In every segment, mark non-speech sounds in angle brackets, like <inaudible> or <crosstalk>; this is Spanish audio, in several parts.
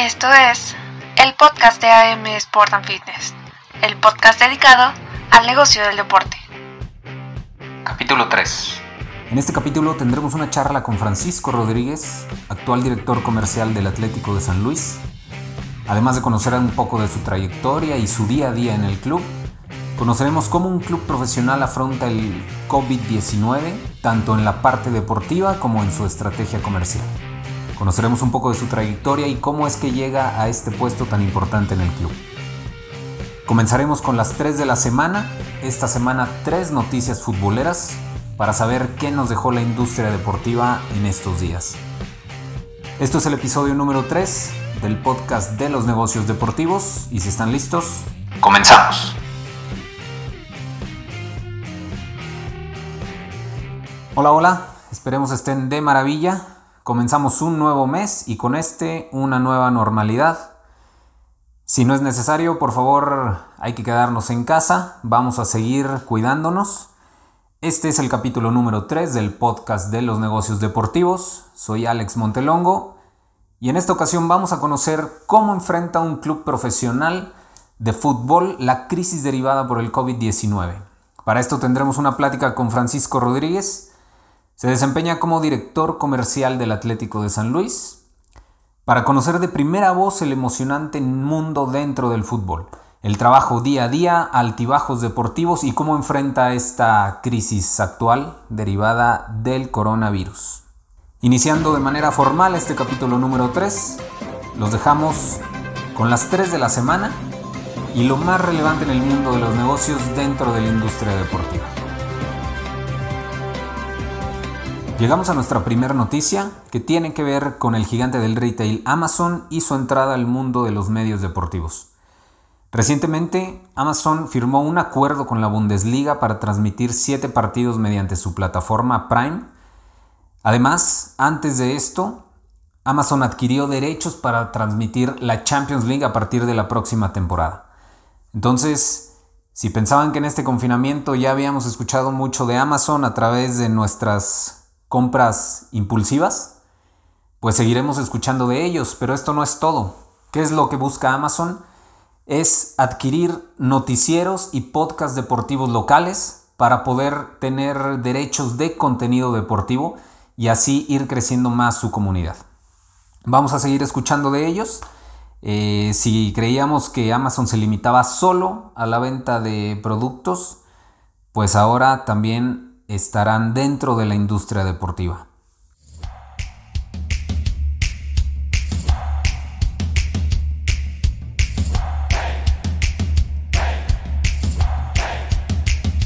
Esto es el podcast de AM Sport and Fitness, el podcast dedicado al negocio del deporte. Capítulo 3. En este capítulo tendremos una charla con Francisco Rodríguez, actual director comercial del Atlético de San Luis. Además de conocer un poco de su trayectoria y su día a día en el club, conoceremos cómo un club profesional afronta el COVID-19, tanto en la parte deportiva como en su estrategia comercial. Conoceremos un poco de su trayectoria y cómo es que llega a este puesto tan importante en el club. Comenzaremos con las 3 de la semana. Esta semana tres noticias futboleras para saber qué nos dejó la industria deportiva en estos días. Esto es el episodio número 3 del podcast de los negocios deportivos y si están listos, comenzamos. Hola, hola, esperemos estén de maravilla. Comenzamos un nuevo mes y con este una nueva normalidad. Si no es necesario, por favor, hay que quedarnos en casa. Vamos a seguir cuidándonos. Este es el capítulo número 3 del podcast de los negocios deportivos. Soy Alex Montelongo y en esta ocasión vamos a conocer cómo enfrenta un club profesional de fútbol la crisis derivada por el COVID-19. Para esto tendremos una plática con Francisco Rodríguez, se desempeña como director comercial del Atlético de San Luis para conocer de primera voz el emocionante mundo dentro del fútbol, el trabajo día a día, altibajos deportivos y cómo enfrenta esta crisis actual derivada del coronavirus. Iniciando de manera formal este capítulo número 3, los dejamos con las 3 de la semana y lo más relevante en el mundo de los negocios dentro de la industria deportiva. Llegamos a nuestra primera noticia que tiene que ver con el gigante del retail Amazon y su entrada al mundo de los medios deportivos. Recientemente, Amazon firmó un acuerdo con la Bundesliga para transmitir siete partidos mediante su plataforma Prime. Además, antes de esto, Amazon adquirió derechos para transmitir la Champions League a partir de la próxima temporada. Entonces, si pensaban que en este confinamiento ya habíamos escuchado mucho de Amazon a través de nuestras compras impulsivas, pues seguiremos escuchando de ellos, pero esto no es todo. ¿Qué es lo que busca Amazon? Es adquirir noticieros y podcasts deportivos locales para poder tener derechos de contenido deportivo y así ir creciendo más su comunidad. Vamos a seguir escuchando de ellos. Eh, si creíamos que Amazon se limitaba solo a la venta de productos, pues ahora también estarán dentro de la industria deportiva.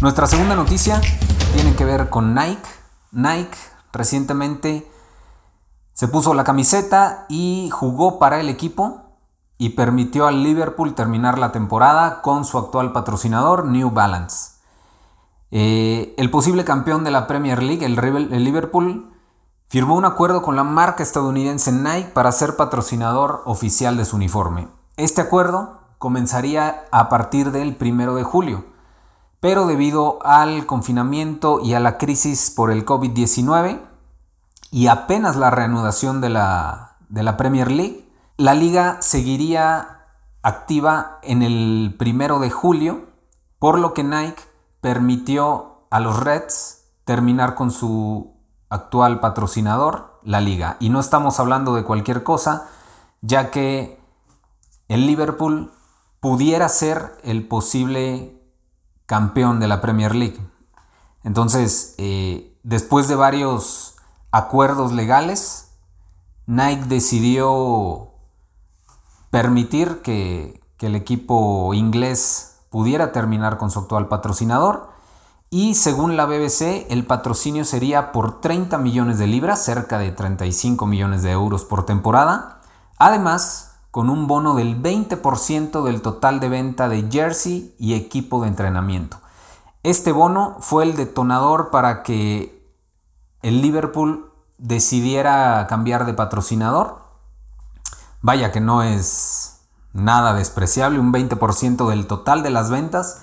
Nuestra segunda noticia tiene que ver con Nike. Nike recientemente se puso la camiseta y jugó para el equipo y permitió al Liverpool terminar la temporada con su actual patrocinador New Balance. Eh, el posible campeón de la Premier League, el, Liverpool, firmó un acuerdo con la marca estadounidense Nike para ser patrocinador oficial de su uniforme. Este acuerdo comenzaría a partir del primero de julio, pero debido al confinamiento y a la crisis por el COVID-19 y apenas la reanudación de la, de la Premier League, la liga seguiría activa en el primero de julio, por lo que Nike permitió a los Reds terminar con su actual patrocinador, la liga. Y no estamos hablando de cualquier cosa, ya que el Liverpool pudiera ser el posible campeón de la Premier League. Entonces, eh, después de varios acuerdos legales, Nike decidió permitir que, que el equipo inglés pudiera terminar con su actual patrocinador. Y según la BBC, el patrocinio sería por 30 millones de libras, cerca de 35 millones de euros por temporada. Además, con un bono del 20% del total de venta de jersey y equipo de entrenamiento. Este bono fue el detonador para que el Liverpool decidiera cambiar de patrocinador. Vaya que no es nada despreciable, un 20% del total de las ventas.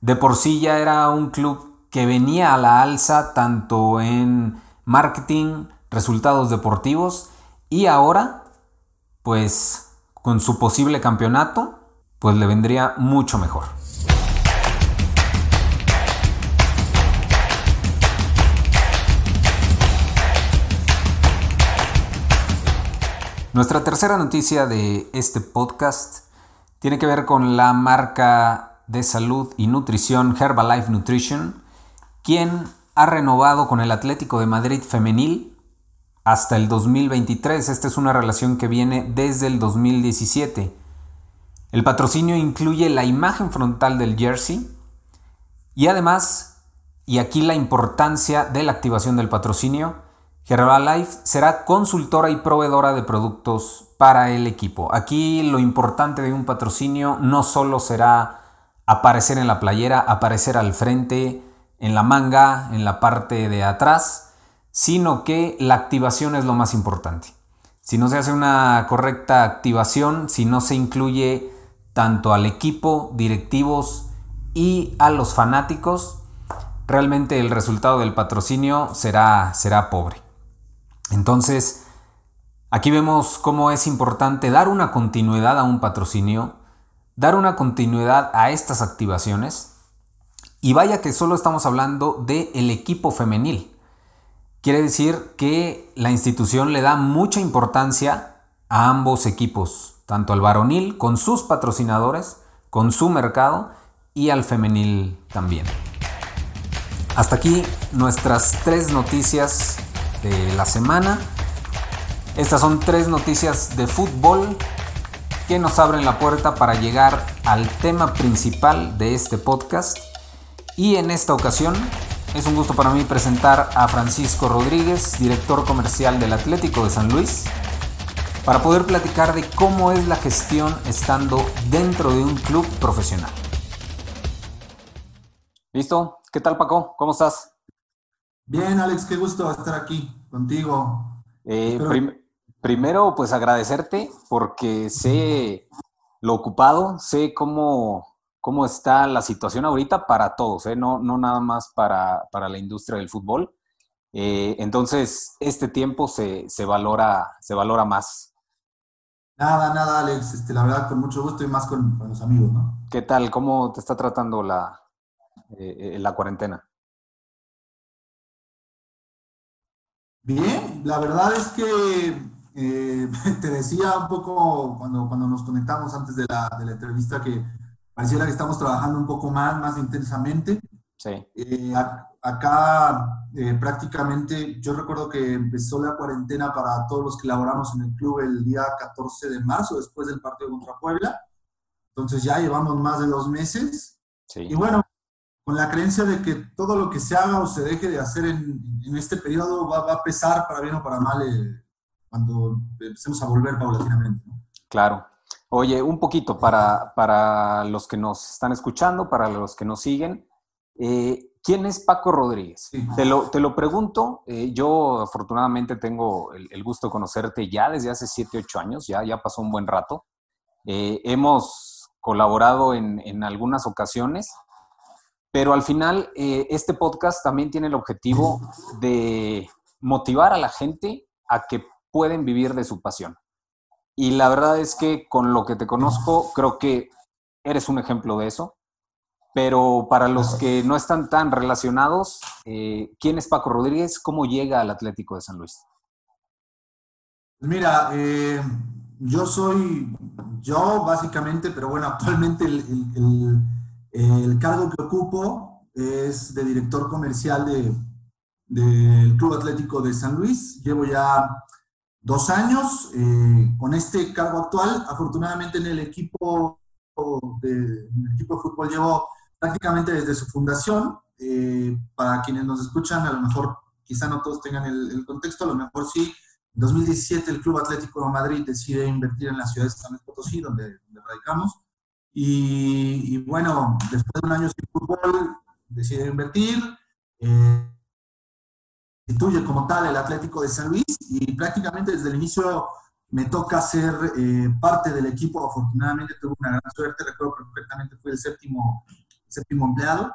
De por sí ya era un club que venía a la alza tanto en marketing, resultados deportivos y ahora, pues con su posible campeonato, pues le vendría mucho mejor. Nuestra tercera noticia de este podcast tiene que ver con la marca de salud y nutrición Herbalife Nutrition, quien ha renovado con el Atlético de Madrid femenil hasta el 2023. Esta es una relación que viene desde el 2017. El patrocinio incluye la imagen frontal del jersey y además, y aquí la importancia de la activación del patrocinio, Herbalife será consultora y proveedora de productos para el equipo. Aquí lo importante de un patrocinio no solo será aparecer en la playera, aparecer al frente, en la manga, en la parte de atrás, sino que la activación es lo más importante. Si no se hace una correcta activación, si no se incluye tanto al equipo, directivos y a los fanáticos, realmente el resultado del patrocinio será, será pobre. Entonces, aquí vemos cómo es importante dar una continuidad a un patrocinio, dar una continuidad a estas activaciones. Y vaya que solo estamos hablando del el equipo femenil. Quiere decir que la institución le da mucha importancia a ambos equipos, tanto al varonil con sus patrocinadores, con su mercado y al femenil también. Hasta aquí nuestras tres noticias de la semana. Estas son tres noticias de fútbol que nos abren la puerta para llegar al tema principal de este podcast. Y en esta ocasión es un gusto para mí presentar a Francisco Rodríguez, director comercial del Atlético de San Luis, para poder platicar de cómo es la gestión estando dentro de un club profesional. ¿Listo? ¿Qué tal Paco? ¿Cómo estás? Bien, Alex, qué gusto estar aquí contigo. Eh, primero, pues agradecerte porque sé lo ocupado, sé cómo, cómo está la situación ahorita para todos, ¿eh? no, no nada más para, la industria del fútbol. Eh, entonces, este tiempo se, valora, se valora más. Nada, nada, Alex. Este, la verdad, con mucho gusto y más con, los amigos, ¿no? ¿Qué tal? ¿Cómo te está tratando la, la cuarentena? Bien, la verdad es que eh, <laughs> te decía un poco cuando, cuando nos conectamos antes de la, de la, entrevista que pareciera que estamos trabajando un poco más, más intensamente. Sí. Eh, acá eh, prácticamente, yo recuerdo que empezó la cuarentena para todos los que laboramos en el club el día 14 de marzo, después del partido contra Puebla. Entonces ya llevamos más de dos meses. Sí. Y bueno, con la creencia de que todo lo que se haga o se deje de hacer en, este periodo va, a pesar para bien o para mal eh, cuando empecemos a volver paulatinamente. Claro. Oye, un poquito para, para, los que nos están escuchando, para los que nos siguen, eh, ¿quién es Paco Rodríguez? Te, lo, te, lo, pregunto, eh, yo afortunadamente tengo el, gusto de conocerte ya desde hace 7, 8 años, ya, ya pasó un buen rato. hemos colaborado en, en algunas ocasiones pero al final, eh, este podcast también tiene el objetivo de motivar a la gente a que pueden vivir de su pasión. Y la verdad es que con lo que te conozco, creo que eres un ejemplo de eso. Pero para los que no están tan relacionados, eh, ¿quién es Paco Rodríguez? ¿Cómo llega al Atlético de San Luis? Mira, eh, yo soy yo básicamente, pero bueno, <laughs> actualmente el cargo que ocupo es de director comercial del Club Atlético de San Luis. Llevo ya dos años eh, con este cargo actual. Afortunadamente en el equipo de, equipo de fútbol llevo prácticamente desde su fundación. Eh, para quienes nos escuchan, a lo mejor quizá no todos tengan el, contexto, a lo mejor sí. En 2017 el Club Atlético de Madrid decide invertir en la ciudad de San Luis Potosí, donde radicamos. Y, bueno, después de un año sin fútbol, decide invertir. Eh, instituye como tal el Atlético de San Luis y prácticamente desde el inicio me toca ser eh, parte del equipo. Afortunadamente tuve una gran suerte, recuerdo perfectamente, fui el séptimo, séptimo empleado.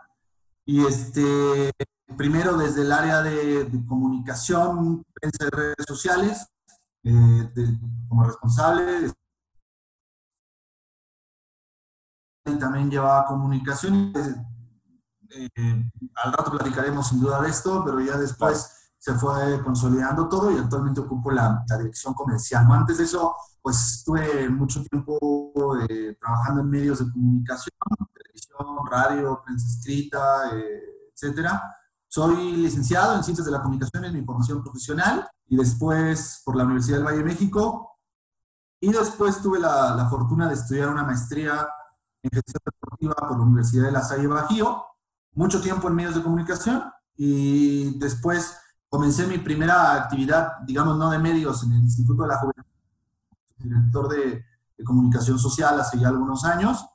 Y este, primero desde el área de, comunicación, prensa de redes sociales, eh, como responsable, y también llevaba comunicación. Eh, al rato platicaremos sin duda de esto, pero ya después se fue consolidando todo y actualmente ocupo la, dirección comercial. Antes de eso, pues estuve mucho tiempo eh, trabajando en medios de comunicación, televisión, radio, prensa escrita, eh, etcétera. Soy licenciado en Ciencias de la Comunicación en mi formación profesional y después por la Universidad del Valle de México. Y después tuve la, la fortuna de estudiar una maestría en gestión deportiva por la Universidad de La Salle Bajío, mucho tiempo en medios de comunicación y después comencé mi primera actividad, digamos, no de medios, en el Instituto de la Juventud, director de, comunicación social hace ya algunos años.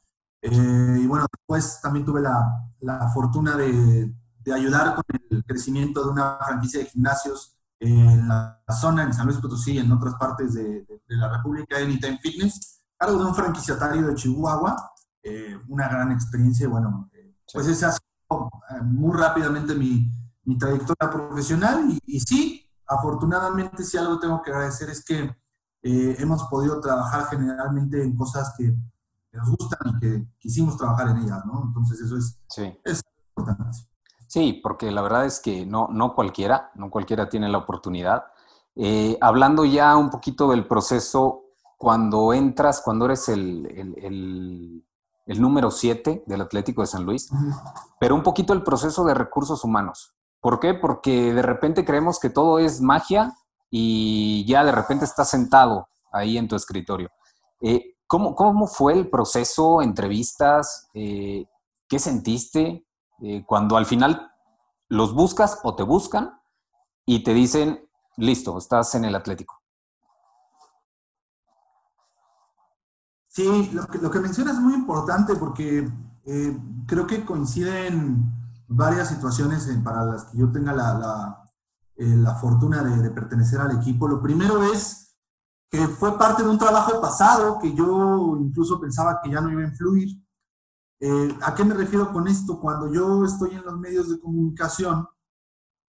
Eh, y bueno, después también tuve la, la fortuna de, de, ayudar con el crecimiento de una franquicia de gimnasios en la zona, en San Luis Potosí y en otras partes de, la República, Anytime Fitness, cargo de un franquiciatario de Chihuahua, eh, una gran experiencia, bueno, eh, pues ese ha sido muy rápidamente mi, mi trayectoria profesional y, y, sí, afortunadamente si algo tengo que agradecer es que eh, hemos podido trabajar generalmente en cosas que, nos gustan y que quisimos trabajar en ellas, ¿no? Entonces eso es, sí. es importante. Sí, porque la verdad es que no, no cualquiera, no cualquiera tiene la oportunidad. Eh, hablando ya un poquito del proceso, cuando entras, cuando eres el, el, el, el número 7 del Atlético de San Luis, pero un poquito el proceso de recursos humanos. ¿Por qué? Porque de repente creemos que todo es magia y ya de repente estás sentado ahí en tu escritorio. Eh, ¿cómo, ¿cómo, fue el proceso, entrevistas? Eh, ¿Qué sentiste eh, cuando al final los buscas o te buscan y te dicen, listo, estás en el Atlético? Sí, lo que, lo que mencionas es muy importante porque eh, creo que coinciden varias situaciones para las que yo tenga la, la, eh, la fortuna de, de, pertenecer al equipo. Lo primero es que fue parte de un trabajo pasado que yo incluso pensaba que ya no iba a influir. Eh, ¿A qué me refiero con esto? Cuando yo estoy en los medios de comunicación,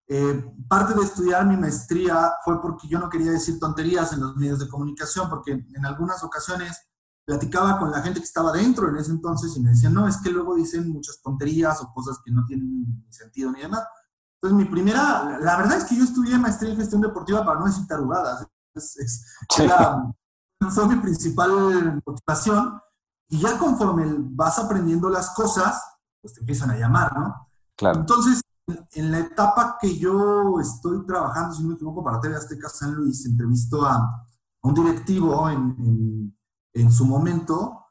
eh, parte de estudiar mi maestría fue porque yo no quería decir tonterías en los medios de comunicación, porque en algunas ocasiones platicaba con la gente que estaba dentro en ese entonces y me decían, no, es que luego dicen muchas tonterías o cosas que no tienen sentido ni demás. Entonces, mi primera, la verdad es que yo estudié maestría en gestión deportiva para no decir tarugadas. Es, es, era, fue mi principal motivación. Y ya conforme vas aprendiendo las cosas, pues te empiezan a llamar, ¿no? Claro. Entonces, en la etapa que yo estoy trabajando, si no me equivoco, para TV Azteca San Luis, entrevisto a, a un directivo en, en en su momento,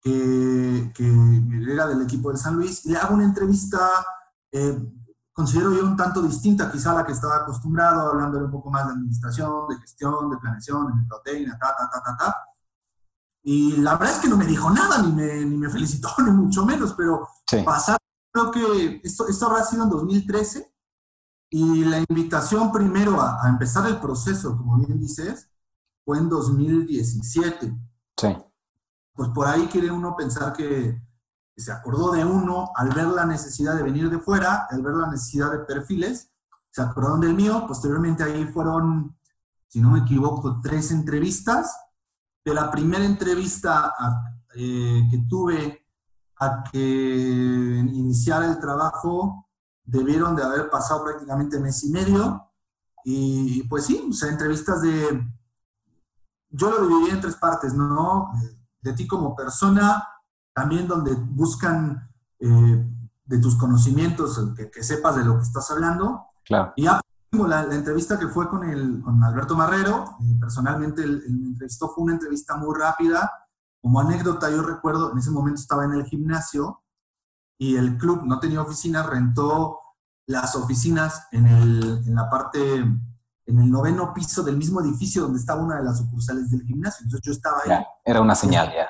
que, que, era del equipo de San Luis, y le hago una entrevista, eh, considero yo un tanto distinta quizá a la que estaba acostumbrado, hablando un poco más de administración, de gestión, de planeación, de mercadotecnia, ta, ta, ta, ta, ta. Y la verdad es que no me dijo nada, ni me, ni me felicitó, <laughs> ni mucho menos, pero sí. pasar, creo que esto, esto habrá sido en 2013, y la invitación primero a, a empezar el proceso, como bien dices, fue en 2017. Sí. Pues por ahí quiere uno pensar que, se acordó de uno al ver la necesidad de venir de fuera, al ver la necesidad de perfiles, se acordaron del mío. Posteriormente ahí fueron, si no me equivoco, tres entrevistas. De la primera entrevista eh, que tuve a que iniciara el trabajo, debieron de haber pasado prácticamente mes y medio. Y pues sí, o sea, entrevistas de yo lo dividí en tres partes, ¿no? De ti como persona, también donde buscan eh, de tus conocimientos, que, que, sepas de lo que estás hablando. Claro. Y ya la, la entrevista que fue con, el, con Alberto Marrero, eh, personalmente el, el, entrevistó, fue una entrevista muy rápida. Como anécdota, yo recuerdo, en ese momento estaba en el gimnasio y el club no tenía oficinas, rentó las oficinas en, el, en la parte en el noveno piso del mismo edificio donde estaba una de las sucursales del gimnasio. Entonces yo estaba ahí. Ya, era una señal, ya.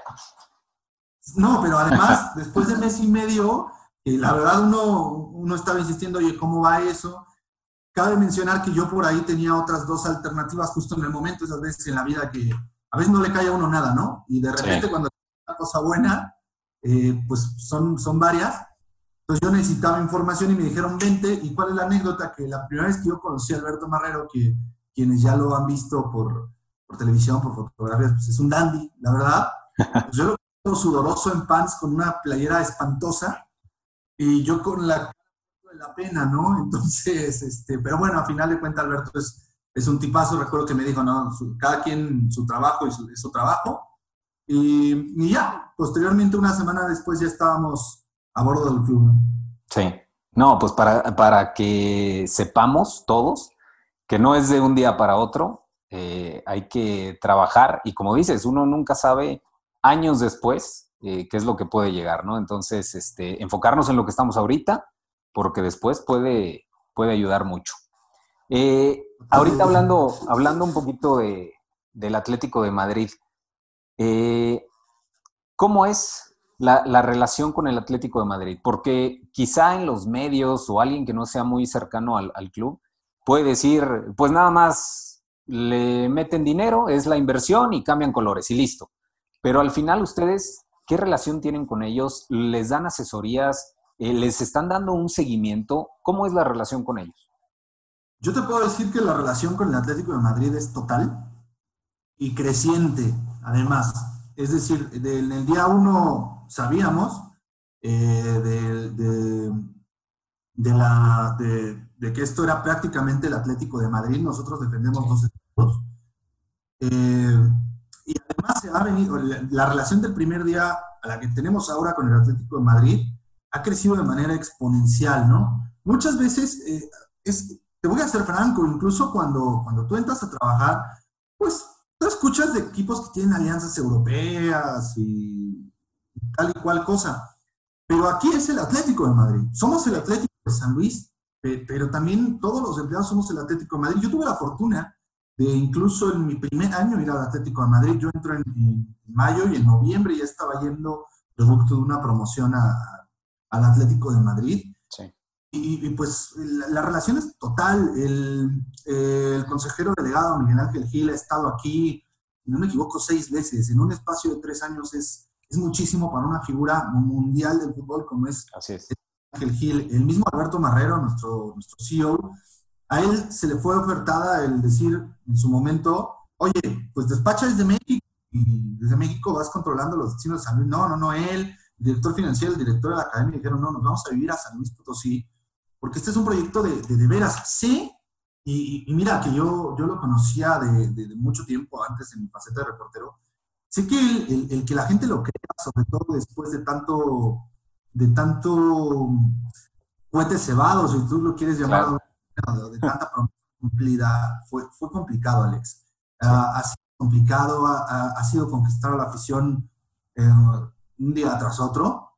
No, pero además, después de mes y medio, eh, la verdad uno, uno estaba insistiendo, oye, ¿cómo va eso? Cabe mencionar que yo por ahí tenía otras dos alternativas justo en el momento, esas veces en la vida que a veces no le cae a uno nada, ¿no? Y de repente sí. cuando una cosa buena, eh, pues son, son varias. Entonces yo necesitaba información y me dijeron, vente. ¿Y cuál es la anécdota? Que la primera vez que yo conocí a Alberto Marrero, que quienes ya lo han visto por, por televisión, por fotografías, pues es un dandy, la verdad. Pues <laughs> yo lo sudoroso en pants con una playera espantosa y yo con la la pena, ¿no? <laughs> Entonces, este, pero bueno, a final de cuentas Alberto es, es un tipazo, recuerdo que me dijo, no, cada quien su trabajo y su, trabajo. Y, y, ya, posteriormente, una semana después, ya estábamos a bordo del club. Sí, no, pues para, para que sepamos todos que no es de un día para otro, eh, hay que trabajar y como dices, uno nunca sabe años después eh, qué es lo que puede llegar, ¿no? Entonces, este, enfocarnos en lo que estamos ahorita, porque después puede, puede ayudar mucho. Eh, ahorita hablando, hablando un poquito de, del Atlético de Madrid, ¿cómo es la, la, relación con el Atlético de Madrid? Porque quizá en los medios o alguien que no sea muy cercano al, al club puede decir, pues nada más le meten dinero, es la inversión y cambian colores y listo. Pero al final ustedes, ¿qué relación tienen con ellos? ¿Les dan asesorías? Eh, ¿Les están dando un seguimiento? ¿Cómo es la relación con ellos? Yo te puedo decir que la relación con el Atlético de Madrid es total y creciente, además. Es decir, en el día uno sabíamos eh, de, de, la, de, que esto era prácticamente el Atlético de Madrid. Nosotros defendemos dos eh, y además se ha venido, la, relación del primer día a la que tenemos ahora con el Atlético de Madrid ha crecido de manera exponencial, ¿no? Muchas veces, eh, es, te voy a ser franco, incluso cuando, cuando tú entras a trabajar, pues tú escuchas de equipos que tienen alianzas europeas y tal y cual cosa. Pero aquí es el Atlético de Madrid. Somos el Atlético de San Luis, pero también todos los empleados somos el Atlético de Madrid. Yo tuve la fortuna de incluso en mi primer año ir al Atlético de Madrid. Yo entro en, mayo y en noviembre ya estaba yendo producto de una promoción al Atlético de Madrid. Sí. Y, pues la, relación es total. El, el, consejero delegado Miguel Ángel Gil ha estado aquí, no me equivoco, seis veces. En un espacio de tres años es, es muchísimo para una figura mundial del fútbol como es, Así es. Ángel Gil. El mismo Alberto Marrero, nuestro, nuestro CEO, a él se le fue ofertada el decir en su momento, oye, pues despacha desde México y desde México vas controlando los destinos de San Luis. No, no, no, él, el director financiero, el director de la academia, dijeron, no, nos vamos a vivir a San Luis Potosí, porque este es un proyecto de de, veras. Sí, y, mira que yo, yo lo conocía de, mucho tiempo antes en mi faceta de reportero. Sé que el, el, que la gente lo crea, sobre todo después de tanto, de tanto cohetes cebados, si tú lo quieres llamar de, tanta <laughs> promesa cumplida, fue, fue complicado, Alex. Ah, ha sido complicado, ha, sido conquistar a la afición eh, un día tras otro,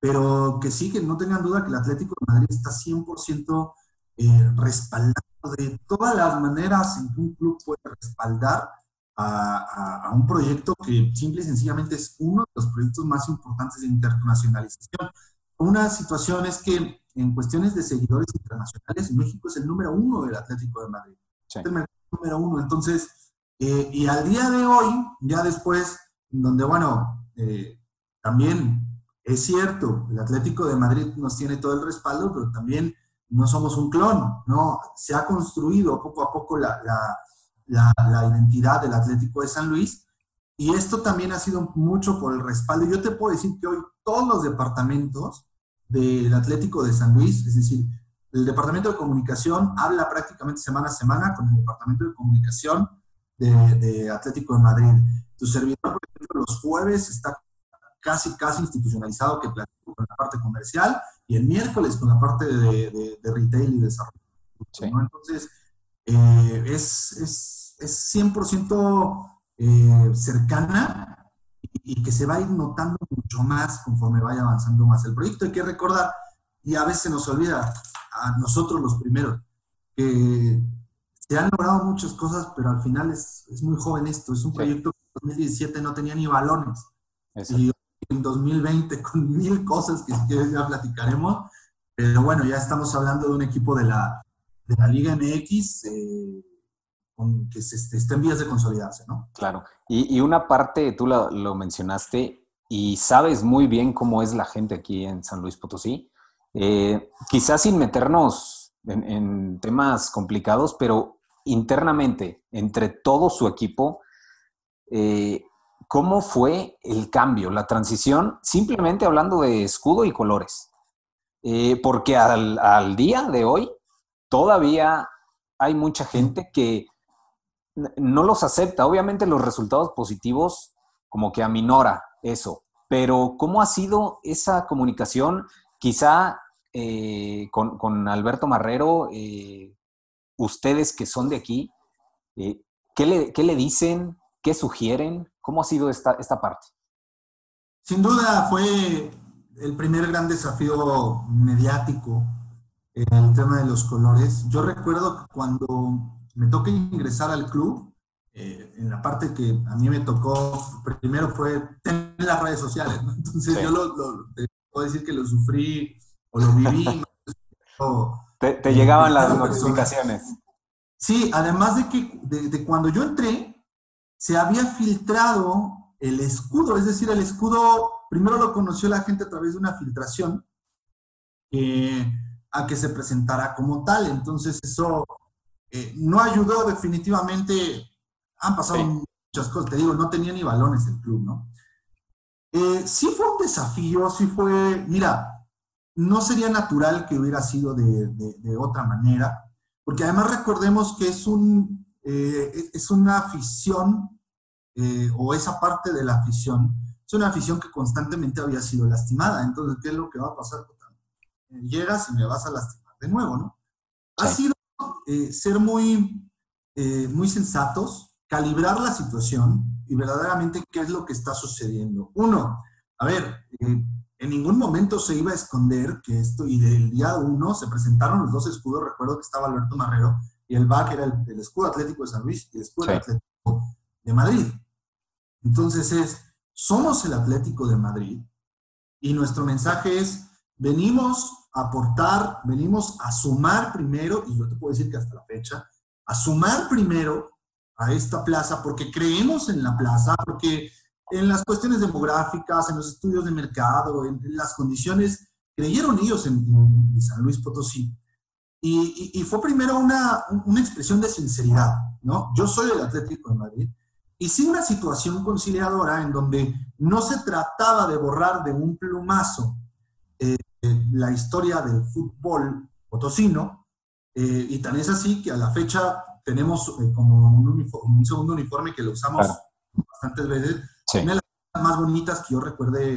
pero que sí, que no tengan duda que el Atlético de Madrid está 100% eh, respaldado de todas las maneras en que un club puede respaldar a, a, un proyecto que simple y sencillamente es uno de los proyectos más importantes de internacionalización. Una situación es que en cuestiones de seguidores internacionales, México es el número uno del Atlético de Madrid. Es el número uno. Entonces, eh, y al día de hoy, ya después, donde, bueno, eh, también es cierto, el Atlético de Madrid nos tiene todo el respaldo, pero también no somos un clon, ¿no? Se ha construido poco a poco la, la, la identidad del Atlético de San Luis y esto también ha sido mucho por el respaldo. Yo te puedo decir que hoy todos los departamentos del Atlético de San Luis, es decir, el Departamento de Comunicación habla prácticamente semana a semana con el Departamento de Comunicación de, Atlético de Madrid. Tu servidor, por ejemplo, los jueves está casi, casi institucionalizado que platico con la parte comercial y el miércoles con la parte de, retail y desarrollo. Entonces, eh, es, es, es 100% eh, cercana y que se va a ir notando mucho más conforme vaya avanzando más el proyecto. Hay que recordar, y a veces nos olvida, a nosotros los primeros, que se han logrado muchas cosas, pero al final es, es muy joven esto. Es un proyecto que en 2017 no tenía ni balones. Y en 2020 con mil cosas que ya platicaremos. Pero bueno, ya estamos hablando de un equipo de la, de la Liga MX. Eh, que se, esté en vías de consolidarse, ¿no? Claro. Y, una parte, tú lo, mencionaste y sabes muy bien cómo es la gente aquí en San Luis Potosí. Eh, quizás sin meternos en, temas complicados, pero internamente, entre todo su equipo, eh, ¿cómo fue el cambio, la transición, simplemente hablando de escudo y colores? Eh, porque al, día de hoy todavía hay mucha gente que no los acepta. Obviamente los resultados positivos como que aminora eso, pero ¿cómo ha sido esa comunicación? Quizá eh, con, Alberto Marrero, eh, ustedes que son de aquí, ¿qué le, ¿qué, le, dicen? ¿Qué sugieren? ¿Cómo ha sido esta, esta parte? Sin duda fue el primer gran desafío mediático el tema de los colores. Yo recuerdo que cuando me toca ingresar al club, eh, en la parte que a mí me tocó, primero fue en las redes sociales, Entonces yo lo, puedo decir que lo sufrí o lo viví. te, llegaban las notificaciones. Sí, además de que de cuando yo entré, se había filtrado el escudo, es decir, el escudo primero lo conoció la gente a través de una filtración eh, a que se presentara como tal. Entonces eso eh, no ayudó definitivamente. Han pasado muchas cosas, te digo, no tenía ni balones el club, ¿no? Eh, sí fue un desafío, sí fue, mira, no sería natural que hubiera sido de, de otra manera, porque además recordemos que es, un, es una afición eh, o esa parte de la afición, es una afición que constantemente había sido lastimada. Entonces, ¿qué es lo que va a pasar? Eh, llegas y me vas a lastimar de nuevo, ¿no? Ha sido eh, ser muy, muy sensatos, calibrar la situación y verdaderamente qué es lo que está sucediendo. Uno, a ver, en ningún momento se iba a esconder que esto, y del día uno se presentaron los dos escudos, recuerdo que estaba Alberto Marrero y el BAC era el, escudo atlético de San Luis y el escudo atlético de Madrid. Entonces es, somos el Atlético de Madrid y nuestro mensaje es, venimos a aportar, venimos a sumar primero, y yo te puedo decir que hasta la fecha, a sumar primero a esta plaza porque creemos en la plaza, porque en las cuestiones demográficas, en los estudios de mercado, en, las condiciones, creyeron ellos en, San Luis Potosí. Y, fue primero una, una, expresión de sinceridad, ¿no? Yo soy el Atlético de Madrid y sí una situación conciliadora en donde no se trataba de borrar de un plumazo eh, la historia del fútbol potosino, eh, y tan es así que a la fecha tenemos eh, como un, segundo uniforme que lo usamos bastantes veces, una de las más bonitas que yo recuerde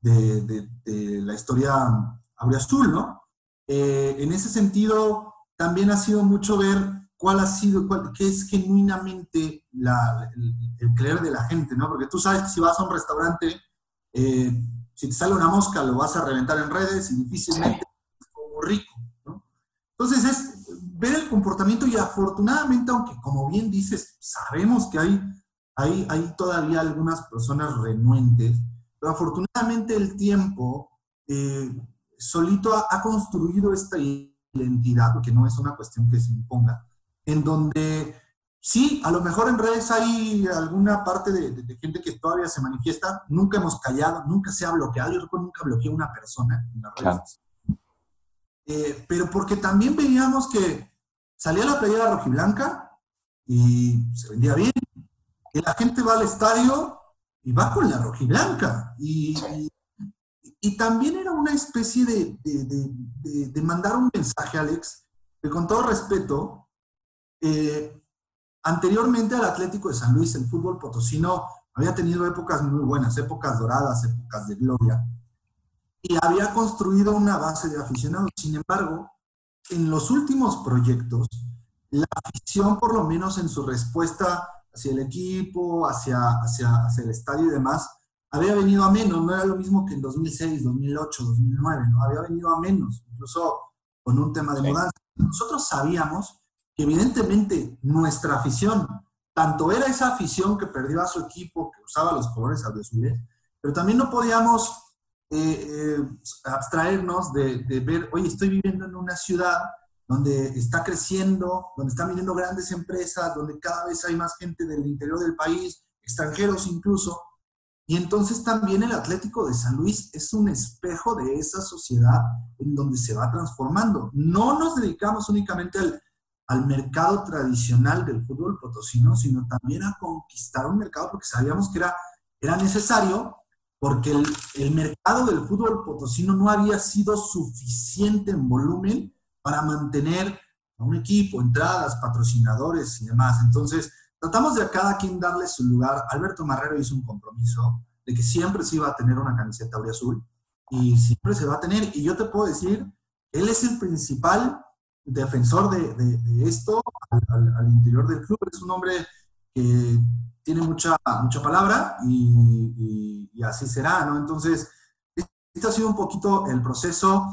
de, de, la historia Azul, ¿no? en ese sentido, también ha sido mucho ver cuál ha sido, qué es genuinamente el, creer de la gente, ¿no? Porque tú sabes que si vas a un restaurante, eh, si te sale una mosca lo vas a reventar en redes y difícilmente es como rico, ¿no? Entonces es ver el comportamiento y afortunadamente, aunque como bien dices, sabemos que hay, hay, hay todavía algunas personas renuentes, pero afortunadamente el tiempo eh, solito ha, ha construido esta identidad, porque no es una cuestión que se imponga, en donde sí, a lo mejor en redes hay alguna parte de, gente que todavía se manifiesta, nunca hemos callado, nunca se ha bloqueado, yo recuerdo nunca bloqueé a una persona en las redes. Eh, pero porque también veíamos que salía la playera rojiblanca y se vendía bien, y la gente va al estadio y va con la rojiblanca. Y, y, y también era una especie de, de, de mandar un mensaje, Alex, que con todo respeto, eh, anteriormente al Atlético de San Luis, el fútbol potosino había tenido épocas muy buenas, épocas doradas, épocas de gloria, y había construido una base de aficionados. Sin embargo, en los últimos proyectos, la afición, por lo menos en su respuesta hacia el equipo, hacia, hacia, hacia el estadio y demás, había venido a menos, no era lo mismo que en 2006, 2008, 2009, ¿no? Había venido a menos, incluso con un tema de mudanza. Nosotros sabíamos evidentemente nuestra afición, tanto era esa afición que perdió a su equipo, que usaba los colores azules, pero también no podíamos eh, eh, abstraernos de, de, ver, oye, estoy viviendo en una ciudad donde está creciendo, donde están viniendo grandes empresas, donde cada vez hay más gente del interior del país, extranjeros incluso, y entonces también el Atlético de San Luis es un espejo de esa sociedad en donde se va transformando. No nos dedicamos únicamente al al mercado tradicional del fútbol potosino, sino también a conquistar un mercado porque sabíamos que era, era necesario porque el, mercado del fútbol potosino no había sido suficiente en volumen para mantener a un equipo, entradas, patrocinadores y demás. Entonces, tratamos de a cada quien darle su lugar. Alberto Marrero hizo un compromiso de que siempre se iba a tener una camiseta azul y siempre se va a tener. Y yo te puedo decir, él es el principal defensor de, esto al, interior del club. Es un hombre que tiene mucha, mucha palabra y, así será, ¿no? Entonces, este ha sido un poquito el proceso.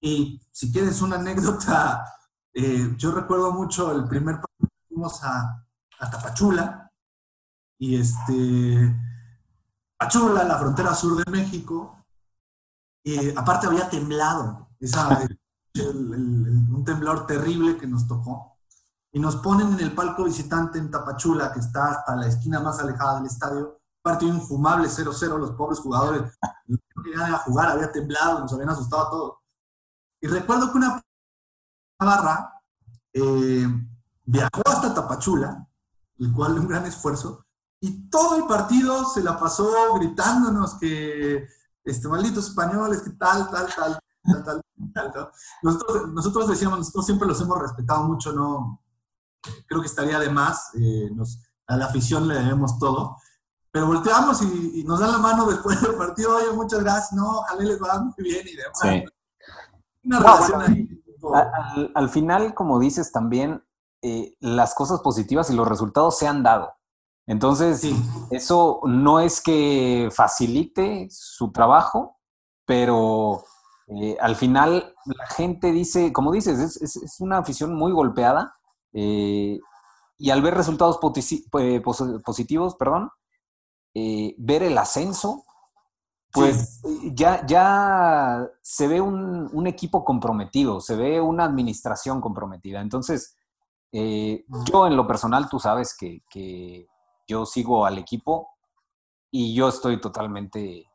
Y si quieres una anécdota, eh, yo recuerdo mucho el primer partido que fuimos a, a Tapachula y este, Pachula, la frontera sur de México, y aparte había temblado, esa, <laughs> un temblor terrible que nos tocó. Y nos ponen en el palco visitante en Tapachula, que está hasta la esquina más alejada del estadio. Partido infumable 0-0, los pobres jugadores no querían a jugar, había temblado, nos habían asustado a todos. Y recuerdo que una barra eh, viajó hasta Tapachula, el cual un gran esfuerzo, y todo el partido se la pasó gritándonos que, este, malditos españoles, que tal, tal, tal, nosotros, nosotros decíamos, nosotros siempre los hemos respetado mucho, no creo que estaría de más, eh, a la afición le debemos todo, pero volteamos y, nos dan la mano después del partido, oye, muchas gracias, no, ojalá les va muy bien y demás. Una relación ahí. Al, final, como dices, también eh, las cosas positivas y los resultados se han dado. Entonces, eso no es que facilite su trabajo, pero eh, al final, la gente dice, como dices, es, una afición muy golpeada eh, y al ver resultados eh, positivos, perdón, ver el ascenso, pues ya, ya se ve un, equipo comprometido, se ve una administración comprometida. Entonces, yo en lo personal, tú sabes que, que yo sigo al equipo y yo estoy totalmente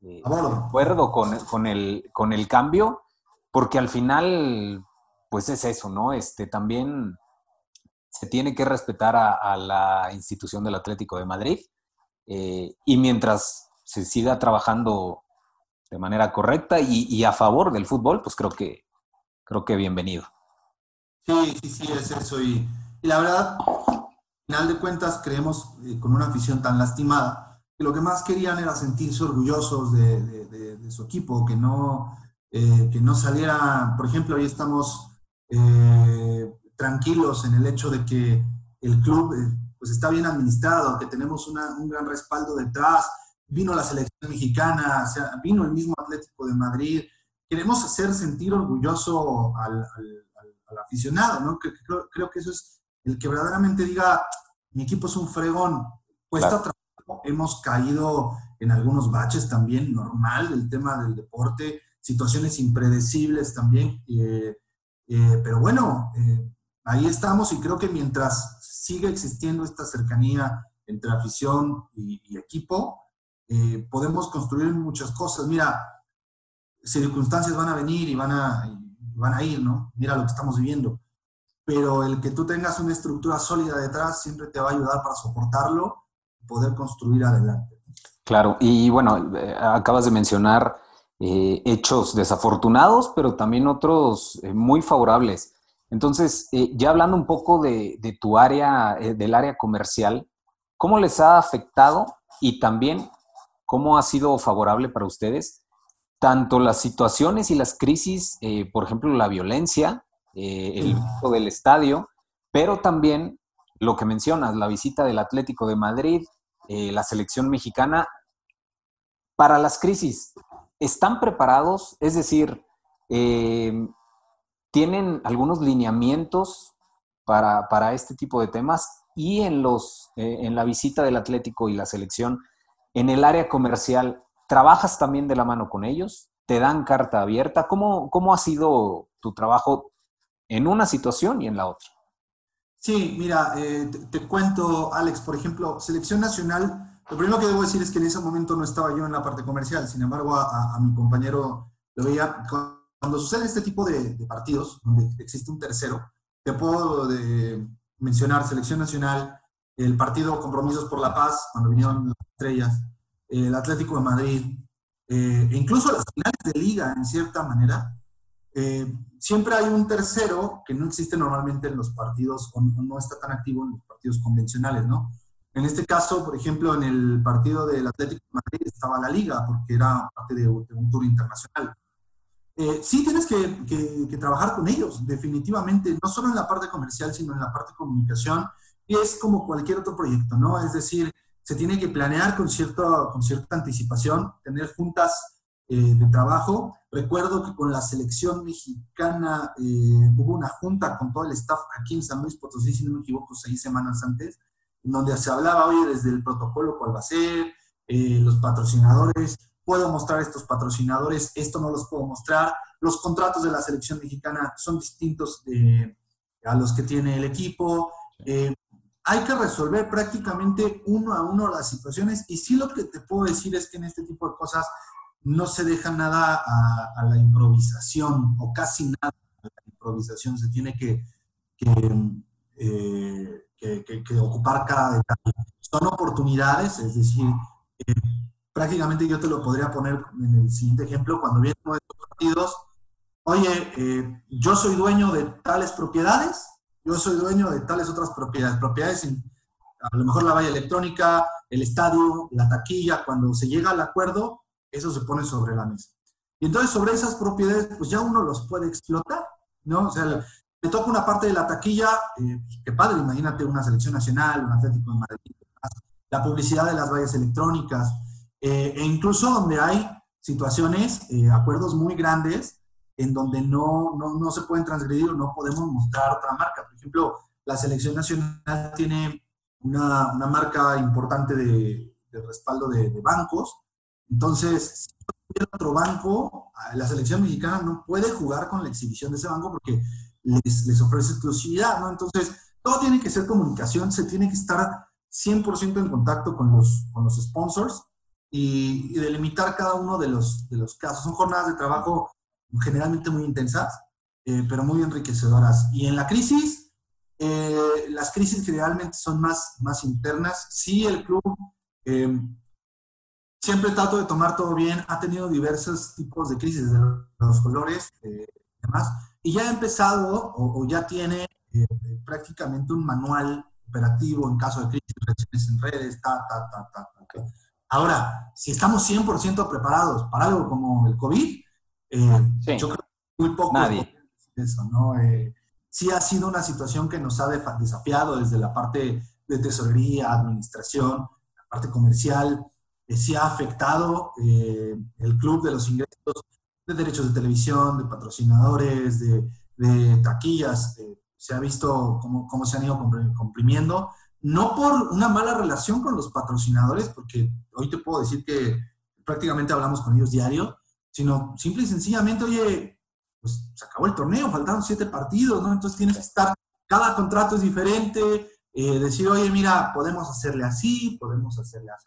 eh, de acuerdo con, con, el, con el cambio, porque al final, pues es eso, ¿no? Este, también se tiene que respetar a, la institución del Atlético de Madrid eh, y mientras se siga trabajando de manera correcta y, a favor del fútbol, pues creo que, creo que bienvenido. Sí, sí, sí, es eso. Y, la verdad, al final de cuentas, creemos eh, con una afición tan lastimada, lo que más querían era sentirse orgullosos de, su equipo, que no, eh, que no saliera, por ejemplo, hoy estamos eh, tranquilos en el hecho de que el club eh, pues está bien administrado, que tenemos una, un gran respaldo detrás, vino la selección mexicana, vino el mismo Atlético de Madrid, queremos hacer sentir orgulloso al, aficionado, ¿no? Creo, que eso es el que verdaderamente diga, mi equipo es un fregón, cuesta trabajo hemos caído en algunos baches también, normal, el tema del deporte, situaciones impredecibles también, eh, eh, pero bueno, eh, ahí estamos y creo que mientras siga existiendo esta cercanía entre afición y, equipo, podemos construir muchas cosas. Mira, circunstancias van a venir y van a, van a ir, ¿no? Mira lo que estamos viviendo. Pero el que tú tengas una estructura sólida detrás siempre te va a ayudar para soportarlo poder construir adelante. Claro, y bueno, eh, acabas de mencionar eh, hechos desafortunados, pero también otros eh, muy favorables. Entonces, ya hablando un poco de, tu área, del área comercial, ¿cómo les ha afectado y también cómo ha sido favorable para ustedes tanto las situaciones y las crisis, por ejemplo, la violencia, el uso del estadio, pero también lo que mencionas, la visita del Atlético de Madrid, eh, la selección mexicana para las crisis. ¿Están preparados? Es decir, eh, ¿tienen algunos lineamientos para, este tipo de temas? Y en, los, eh, en la visita del Atlético y la selección, en el área comercial, ¿trabajas también de la mano con ellos? ¿Te dan carta abierta? ¿Cómo, cómo ha sido tu trabajo en una situación y en la otra? Sí, mira, eh, te, cuento, Alex, por ejemplo, selección nacional, lo primero que debo decir es que en ese momento no estaba yo en la parte comercial, sin embargo, a, mi compañero lo veía, cuando sucede este tipo de, partidos, donde existe un tercero, te puedo de mencionar Selección Nacional, el partido Compromisos por la Paz, cuando vinieron las estrellas, el Atlético de Madrid, eh, e incluso las finales de liga, en cierta manera, eh, siempre hay un tercero que no existe normalmente en los partidos, o no está tan activo en los partidos convencionales, ¿no? En este caso, por ejemplo, en el partido del Atlético de Madrid estaba la liga, porque era parte de, un tour internacional. Eh, sí tienes que, que, trabajar con ellos, definitivamente, no solo en la parte comercial, sino en la parte de comunicación, y es como cualquier otro proyecto, ¿no? Es decir, se tiene que planear con, cierto, con cierta anticipación, tener juntas eh, de trabajo. Recuerdo que con la selección mexicana eh, hubo una junta con todo el staff aquí en San Luis Potosí, si no me equivoco, seis semanas antes, donde se hablaba, oye, desde el protocolo cuál va a ser, eh, los patrocinadores, puedo mostrar estos patrocinadores, esto no los puedo mostrar. Los contratos de la selección mexicana son distintos a los que tiene el equipo hay que resolver prácticamente uno a uno las situaciones y sí lo que te puedo decir es que en este tipo de cosas no se deja nada a, la improvisación o casi nada a la improvisación, se tiene que, eh, ocupar cada detalle. Son oportunidades, es decir, eh, prácticamente yo te lo podría poner en el siguiente ejemplo, cuando vienen estos partidos, oye, eh, yo soy dueño de tales propiedades, yo soy dueño de tales otras propiedades, propiedades en, a lo mejor la valla electrónica, el estadio, la taquilla, cuando se llega al acuerdo, eso se pone sobre la mesa. Y entonces sobre esas propiedades, pues ya uno los puede explotar, ¿no? O sea, le toca una parte de la taquilla, eh, pues, qué padre, imagínate una selección nacional, un Atlético de Madrid, la publicidad de las vallas electrónicas, eh, e incluso donde hay situaciones, eh, acuerdos muy grandes, en donde no, no, no, se pueden transgredir o no podemos mostrar otra marca. Por ejemplo, la selección nacional tiene una, una marca importante de respaldo de, bancos. Entonces, si hubiera otro banco, la selección mexicana no puede jugar con la exhibición de ese banco porque les, les ofrece exclusividad, ¿no? Entonces, todo tiene que ser comunicación, se tiene que estar 100% en contacto con los, con los sponsors y, y, delimitar cada uno de los, de los casos. Son jornadas de trabajo generalmente muy intensas, eh, pero muy enriquecedoras. Y en la crisis, eh, las crisis generalmente son más, más internas. Sí, el club eh, siempre trato de tomar todo bien, ha tenido diversos tipos de crisis de los colores y demás, y ya ha empezado o, ya tiene prácticamente un manual operativo en caso de crisis, reacciones en redes, ta, ta, ta, ta. ta. Ahora, si estamos 100% preparados para algo como el COVID, eh, yo creo que muy poco Nadie. eso, ¿no? Eh, sí ha sido una situación que nos ha desafiado desde la parte de tesorería, administración, la parte comercial, eh, sí ha afectado el club de los ingresos de derechos de televisión, de patrocinadores, de, de taquillas, se ha visto cómo, cómo, se han ido comprimiendo, no por una mala relación con los patrocinadores, porque hoy te puedo decir que prácticamente hablamos con ellos diario, sino simple y sencillamente, oye, pues se acabó el torneo, faltaron siete partidos, ¿no? Entonces tienes que estar, cada contrato es diferente, eh, decir, oye, mira, podemos hacerle así, podemos hacerle así,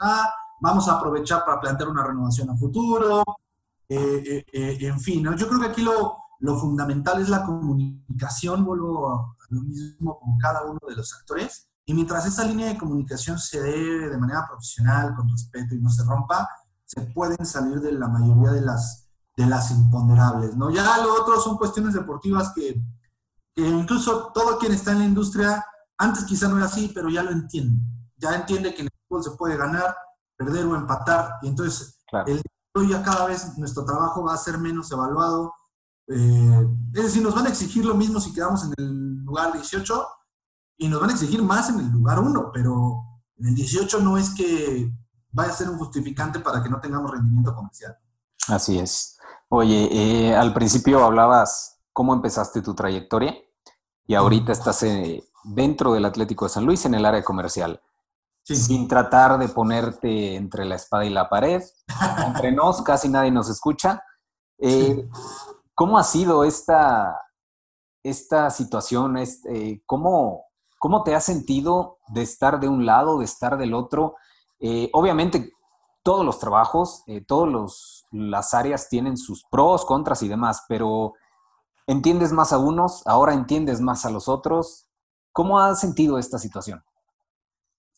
vamos a aprovechar para plantear una renovación a futuro, eh, eh, en fin, ¿no? Yo creo que aquí lo, lo fundamental es la comunicación, vuelvo a lo mismo con cada uno de los actores, y mientras esa línea de comunicación se dé de manera profesional, con respeto y no se rompa, se pueden salir de la mayoría de las, de las imponderables, ¿no? Ya lo otro son cuestiones deportivas que, que incluso todo quien está en la industria, antes quizá no era así, pero ya lo entiende. Ya entiende que en el fútbol se puede ganar, perder o empatar, y entonces el ya cada vez nuestro trabajo va a ser menos evaluado. Eh, es decir, nos van a exigir lo mismo si quedamos en el lugar 18 y nos van a exigir más en el lugar 1, pero en el 18 no es que vaya a ser un justificante para que no tengamos rendimiento comercial. Así es. Oye, eh, al principio hablabas cómo empezaste tu trayectoria y ahorita estás eh, dentro del Atlético de San Luis en el área comercial. Sin tratar de ponerte entre la espada y la pared, <laughs> entre nos, casi nadie nos escucha. Eh, ¿Cómo ha sido esta, esta situación? Este, ¿cómo, ¿Cómo te has sentido de estar de un lado, de estar del otro? Eh, obviamente, todos los trabajos, eh, todas las áreas tienen sus pros, contras y demás, pero entiendes más a unos, ahora entiendes más a los otros. ¿Cómo has sentido esta situación?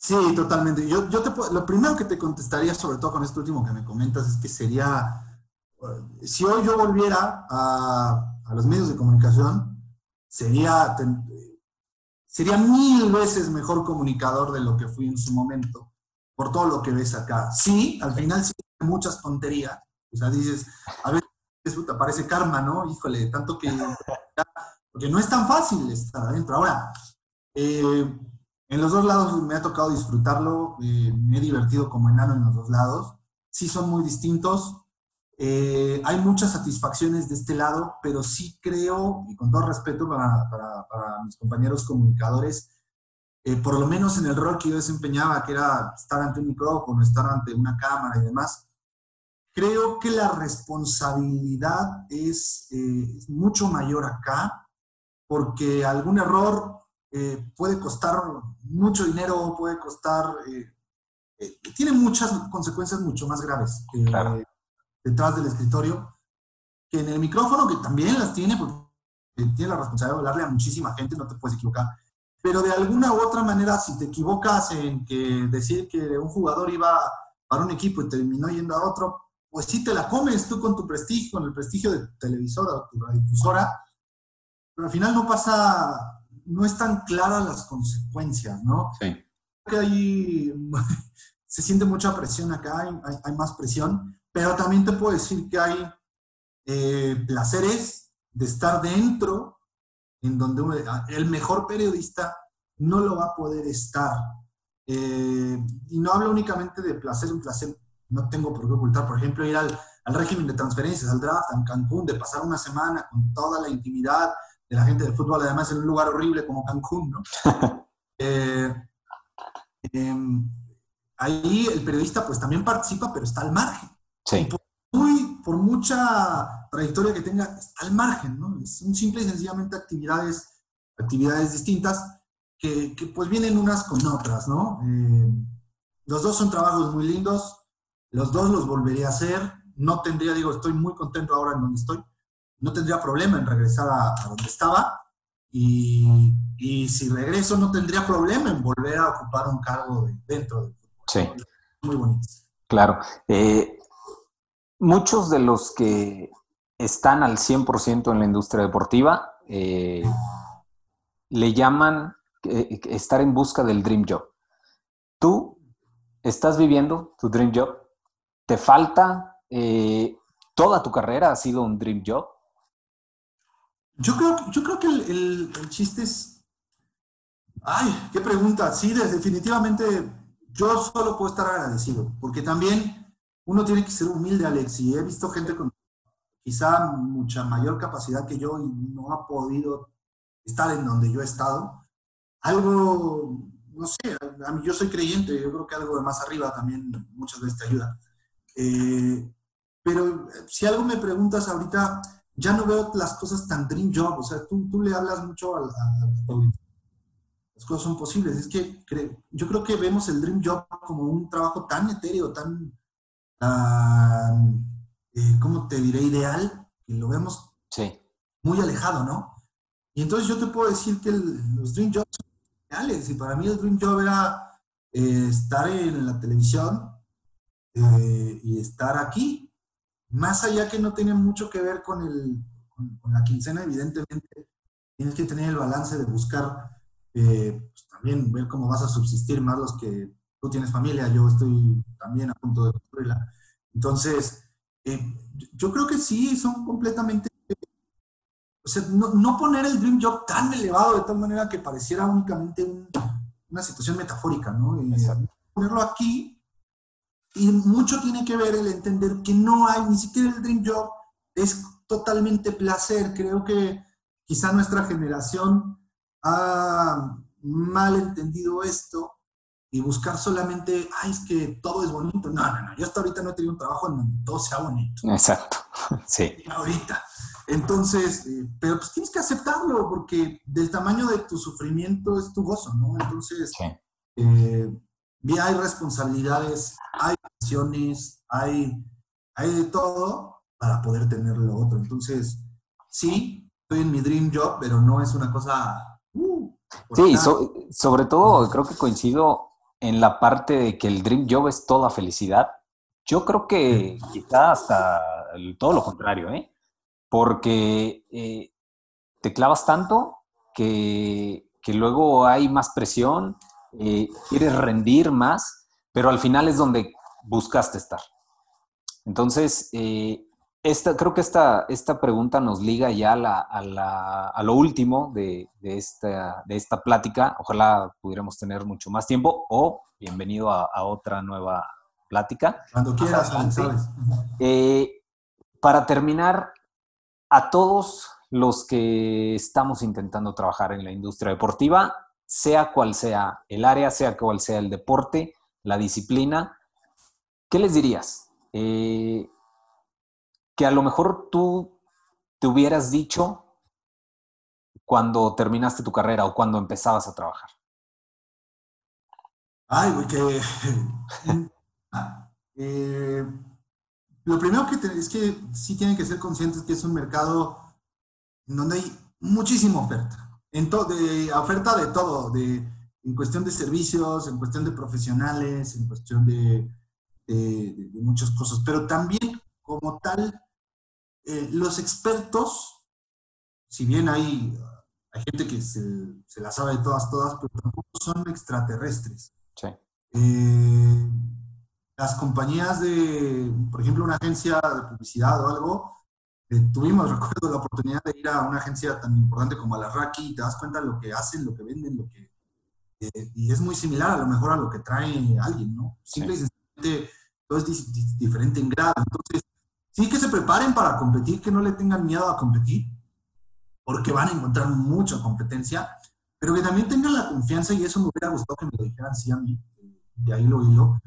Sí, totalmente. Yo, yo te, lo primero que te contestaría, sobre todo con esto último que me comentas, es que sería, eh, si hoy yo volviera a, a los medios de comunicación, sería, sería mil veces mejor comunicador de lo que fui en su momento, por todo lo que ves acá. Sí, al final sí muchas tonterías. O sea, dices, a ver, te parece karma, ¿no? Híjole, tanto que... <laughs> Porque no es tan fácil estar adentro. Ahora, eh, en los dos lados me ha tocado disfrutarlo, eh, me he divertido como enano en los dos lados. Sí son muy distintos. Eh, hay muchas satisfacciones de este lado, pero sí creo, y con todo respeto para, para, mis compañeros comunicadores, por lo menos en el rol que yo desempeñaba, que era estar ante un micrófono, estar ante una cámara y demás, creo que la responsabilidad es, mucho mayor acá, porque algún error eh, puede costar mucho dinero, puede costar, eh, eh, tiene muchas consecuencias mucho más graves detrás del escritorio que en el micrófono, que también las tiene, porque tiene la responsabilidad de hablarle a muchísima gente, no te puedes equivocar. Pero de alguna u otra manera, si te equivocas en que decir que un jugador iba para un equipo y terminó yendo a otro, pues sí te la comes tú con tu prestigio, con el prestigio de tu televisora o tu radiodifusora, pero al final no pasa no están claras las consecuencias, ¿no? Sí. Que ahí <laughs> se siente mucha presión acá, hay, más presión, pero también te puedo decir que hay eh, placeres de estar dentro, en donde el mejor periodista no lo va a poder estar. Eh, y no hablo únicamente de placer, un placer no tengo por qué ocultar, por ejemplo, ir al, al régimen de transferencias, al draft, en Cancún, de pasar una semana con toda la intimidad, de la gente del fútbol, además en un lugar horrible como Cancún, ¿no? <laughs> Eh, em, ahí el periodista pues también participa, pero está al margen. Sí. por, muy, por mucha trayectoria que tenga, está al margen, ¿no? Son simple y sencillamente actividades, actividades distintas que, que pues vienen unas con otras, ¿no? Eh, los dos son trabajos muy lindos, los dos los volvería a hacer, no tendría, digo, estoy muy contento ahora en donde estoy, no tendría problema en regresar a, donde estaba y, y, si regreso no tendría problema en volver a ocupar un cargo dentro del fútbol. Sí. Muy bonito. Claro. Eh, muchos de los que están al 100% en la industria deportiva eh, le llaman eh, estar en busca del dream job. ¿Tú estás viviendo tu dream job? ¿Te falta? ¿Toda tu carrera ha sido un dream job? Yo creo, yo creo que el, el, chiste es... Ay, qué pregunta. Sí, definitivamente yo solo puedo estar agradecido, porque también uno tiene que ser humilde, Alex, y he visto gente con quizá mucha mayor capacidad que yo y no ha podido estar en donde yo he estado. Algo, no sé, a mí, yo soy creyente, yo creo que algo de más arriba también muchas veces te ayuda. Eh, pero si algo me preguntas ahorita, ya no veo las cosas tan dream job, o sea, tú, tú le hablas mucho a, las cosas son posibles. Es que yo creo que vemos el dream job como un trabajo tan etéreo, tan, eh, ¿cómo te diré? Ideal, que lo vemos muy alejado, ¿no? Y entonces yo te puedo decir que los dream jobs son reales, y para mí el dream job era eh, estar en la televisión eh, y estar aquí, más allá que no tiene mucho que ver con, el, con, la quincena, evidentemente tienes que tener el balance de buscar eh, pues, también ver cómo vas a subsistir más los que tú tienes familia, yo estoy también a punto de construirla. Entonces, eh, yo creo que sí, son completamente... O sea, no, no, poner el Dream Job tan elevado de tal manera que pareciera únicamente una situación metafórica, ¿no? Eh, ponerlo aquí y mucho tiene que ver el entender que no hay, ni siquiera el Dream Job es totalmente placer. Creo que quizá nuestra generación ha mal entendido esto y buscar solamente, ay, es que todo es bonito. No, no, no, yo hasta ahorita no he tenido un trabajo en donde todo sea bonito. Exacto, <laughs> sí. Ahorita. Entonces, eh, pero pues tienes que aceptarlo porque del tamaño de tu sufrimiento es tu gozo, ¿no? Entonces, eh, hay responsabilidades, hay acciones, hay, hay de todo para poder tener lo otro. Entonces, sí, estoy en mi dream job, pero no es una cosa... Uh, Sí, so- sobre todo creo que coincido en la parte de que el dream job es toda felicidad. Yo creo que quizá hasta todo lo contrario, ¿eh? Porque eh, te clavas tanto que, que luego hay más presión, eh, quieres rendir más, pero al final es donde buscaste estar. Entonces, eh, esta, creo que esta, esta pregunta nos liga ya a, la- a la- a lo último de, de esta, de esta plática. Ojalá pudiéramos tener mucho más tiempo o bienvenido a, a otra nueva plática. Cuando quieras. ¿sabes? Eh, para terminar, a todos los que estamos intentando trabajar en la industria deportiva, sea cual sea el área, sea cual sea el deporte, la disciplina, ¿qué les dirías? Eh, que a lo mejor tú te hubieras dicho cuando terminaste tu carrera o cuando empezabas a trabajar. Ay, güey, que... <laughs> Eh, lo primero que te- es que sí tienen que ser conscientes que es un mercado donde hay muchísima oferta. En de, oferta de todo, de, en cuestión de servicios, en cuestión de profesionales, en cuestión de, de- de- de muchas cosas. Pero también, como tal, eh, los expertos, si bien hay, hay gente que se, se la sabe de todas, todas, pero tampoco son extraterrestres. Sí. Eh, las compañías de, por ejemplo, una agencia de publicidad o algo, eh, tuvimos, recuerdo, la oportunidad de ir a una agencia tan importante como a la Raki y te das cuenta de lo que hacen, lo que venden, lo que... eh, y es muy similar a lo mejor a lo que trae alguien, ¿no? Simple y sencillamente todo es diferente en grado. Entonces, sí que se preparen para competir, que no le tengan miedo a competir, porque van a encontrar mucha competencia, pero que también tengan la confianza, y eso me hubiera gustado que me lo dijeran sí a mí, eh, de ahí lo hilo,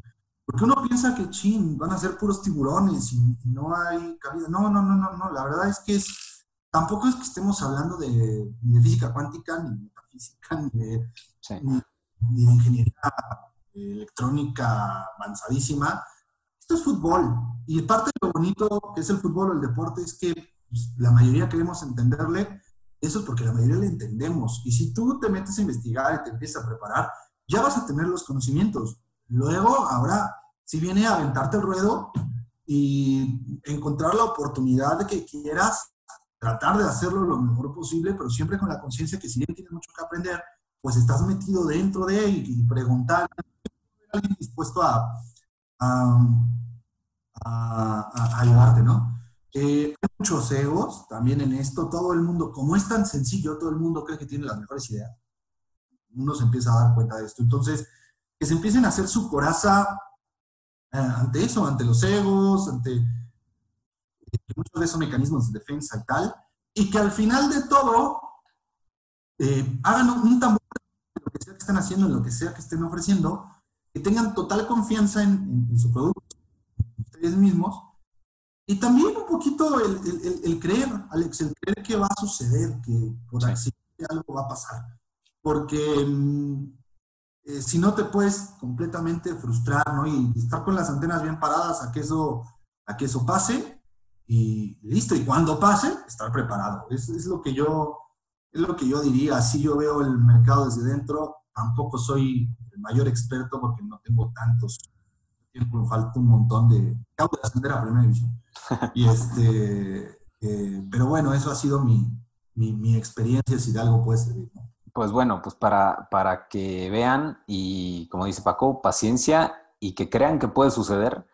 porque uno piensa que, chin, van a ser puros tiburones y, y no hay cabida. No, no, no, no, no, la verdad es que es, tampoco es que estemos hablando de, ni de física cuántica, ni de metafísica, <laughs> ni de, Sí. ni, ni de ingeniería eh, electrónica avanzadísima. Esto es fútbol. Y parte de lo bonito que es el fútbol o el deporte es que pues, la mayoría queremos entenderle. Eso es porque la mayoría le entendemos. Y si tú te metes a investigar y te empiezas a preparar, ya vas a tener los conocimientos. Luego, ahora, si viene a aventarte el ruedo y encontrar la oportunidad de que quieras tratar de hacerlo lo mejor posible, pero siempre con la conciencia que si bien tienes mucho que aprender, pues estás metido dentro de y, y preguntar. Alguien dispuesto a, a, a- a ayudarte, ¿no? Eh, hay muchos egos también en esto. Todo el mundo, como es tan sencillo, todo el mundo cree que tiene las mejores ideas. Uno se empieza a dar cuenta de esto. Entonces, que se empiecen a hacer su coraza eh, ante eso, ante los egos, ante eh, muchos de esos mecanismos de defensa y tal, y que al final de todo eh, hagan un tambor en lo que sea que estén haciendo, en lo que sea que estén ofreciendo, que tengan total confianza en, en- en su producto, en ustedes mismos, y también un poquito el, el- el- el creer, Alex, el creer que va a suceder, que por accidente algo va a pasar. Porque mm, eh, si no te puedes completamente frustrar, ¿no? Y estar con las antenas bien paradas a que eso, a que eso pase y listo. Y cuando pase, estar preparado. Es, es lo que yo, es lo que yo diría. Así yo veo el mercado desde dentro. Tampoco soy el mayor experto porque no tengo tantos me falta un montón de... Acabo de ascender a primera división. Y este, eh, pero bueno, eso ha sido mi, mi, mi experiencia, si de algo puede servir. ¿no? Pues bueno, pues para, para que vean y como dice Paco, paciencia y que crean que puede suceder.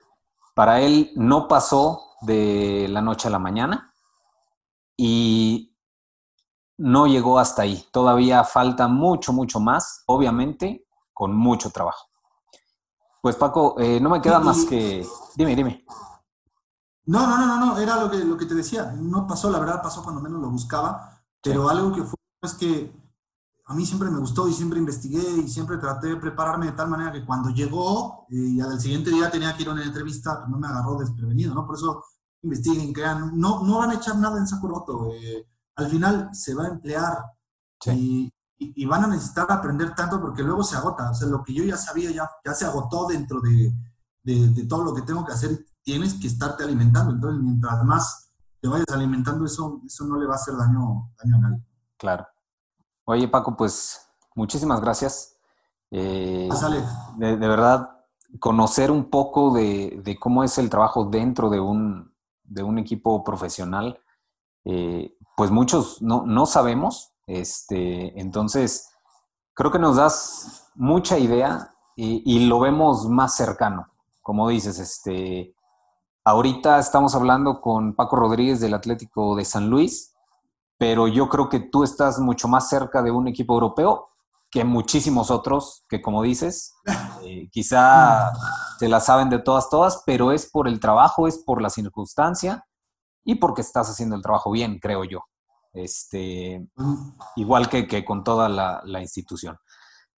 Para él no pasó de la noche a la mañana y no llegó hasta ahí. Todavía falta mucho, mucho más, obviamente, con mucho trabajo. Pues Paco, eh, no me queda Y- más que... Dime, dime. No, no, no, no, no, era lo que, lo que te decía. No pasó, la verdad pasó cuando menos lo buscaba, pero algo que fue es que a mí siempre me gustó y siempre investigué y siempre traté de prepararme de tal manera que cuando llegó eh, y al siguiente día tenía que ir a una entrevista, pues no me agarró desprevenido, ¿no? Por eso investiguen, crean, no, no van a echar nada en saco roto. eh, al final se va a emplear y, y- y van a necesitar aprender tanto porque luego se agota. O sea, lo que yo ya sabía ya, ya se agotó dentro de, de- de todo lo que tengo que hacer. Tienes que estarte alimentando. Entonces, mientras más te vayas alimentando, eso, eso no le va a hacer daño, daño a nadie. Claro. Oye, Paco, pues muchísimas gracias. Eh, de, de, verdad, conocer un poco de, de, cómo es el trabajo dentro de un, de un equipo profesional, eh, pues muchos no, no, sabemos. Este, entonces, creo que nos das mucha idea y, y, lo vemos más cercano. Como dices, este, ahorita estamos hablando con Paco Rodríguez del Atlético de San Luis, pero yo creo que tú estás mucho más cerca de un equipo europeo que muchísimos otros que, como dices, <laughs> eh, quizá se la saben de todas, todas, pero es por el trabajo, es por la circunstancia y porque estás haciendo el trabajo bien, creo yo. Este, igual que, que con toda la, la, institución.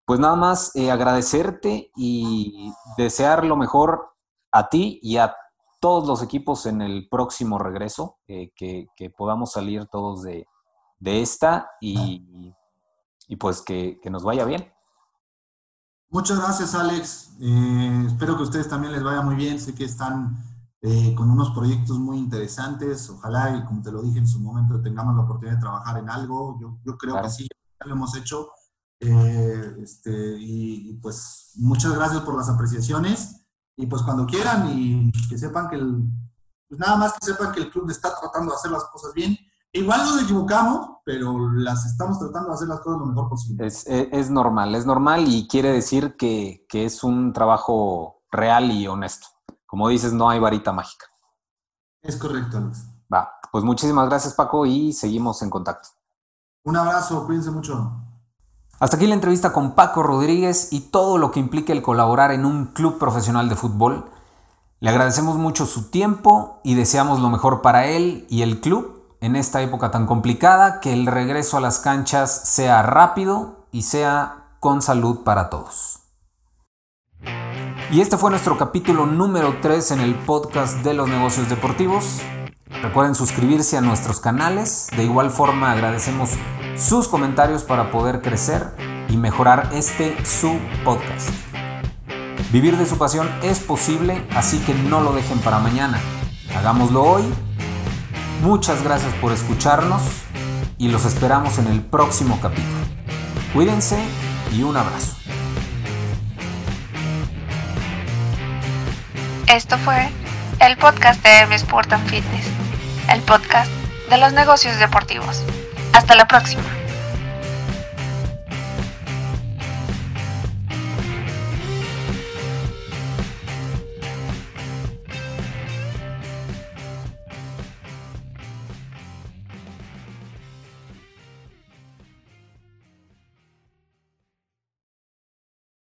Pues nada más eh, agradecerte y desear lo mejor a ti y a todos los equipos en el próximo regreso, eh, que, que, podamos salir todos de, de esta y y pues que, que, nos vaya bien. Muchas gracias, Alex. Eh, espero que a ustedes también les vaya muy bien. Sé que están eh, con unos proyectos muy interesantes. Ojalá, y como te lo dije en su momento, tengamos la oportunidad de trabajar en algo. Yo, yo creo claro. que sí, ya lo hemos hecho. Eh, este, y, y, pues muchas gracias por las apreciaciones. Y pues cuando quieran y que sepan que el, pues nada más que sepan que el club está tratando de hacer las cosas bien Igual nos equivocamos, pero las estamos tratando de hacer las cosas lo mejor posible. Es, es, es normal, es normal y quiere decir que, que, es un trabajo real y honesto. Como dices, no hay varita mágica. Es correcto, Alex. Va, pues muchísimas gracias Paco y seguimos en contacto. Un abrazo, cuídense mucho. Hasta aquí la entrevista con Paco Rodríguez y todo lo que implica el colaborar en un club profesional de fútbol. Le agradecemos mucho su tiempo y deseamos lo mejor para él y el club en esta época tan complicada, que el regreso a las canchas sea rápido y sea con salud para todos. Y este fue nuestro capítulo número 3 en el podcast de los negocios deportivos. Recuerden suscribirse a nuestros canales. De igual forma agradecemos sus comentarios para poder crecer y mejorar este su podcast. Vivir de su pasión es posible, así que no lo dejen para mañana. Hagámoslo hoy Muchas gracias por escucharnos y los esperamos en el próximo capítulo. Cuídense y un abrazo. Esto fue el podcast de M Sport and Fitness, el podcast de los negocios deportivos. Hasta la próxima.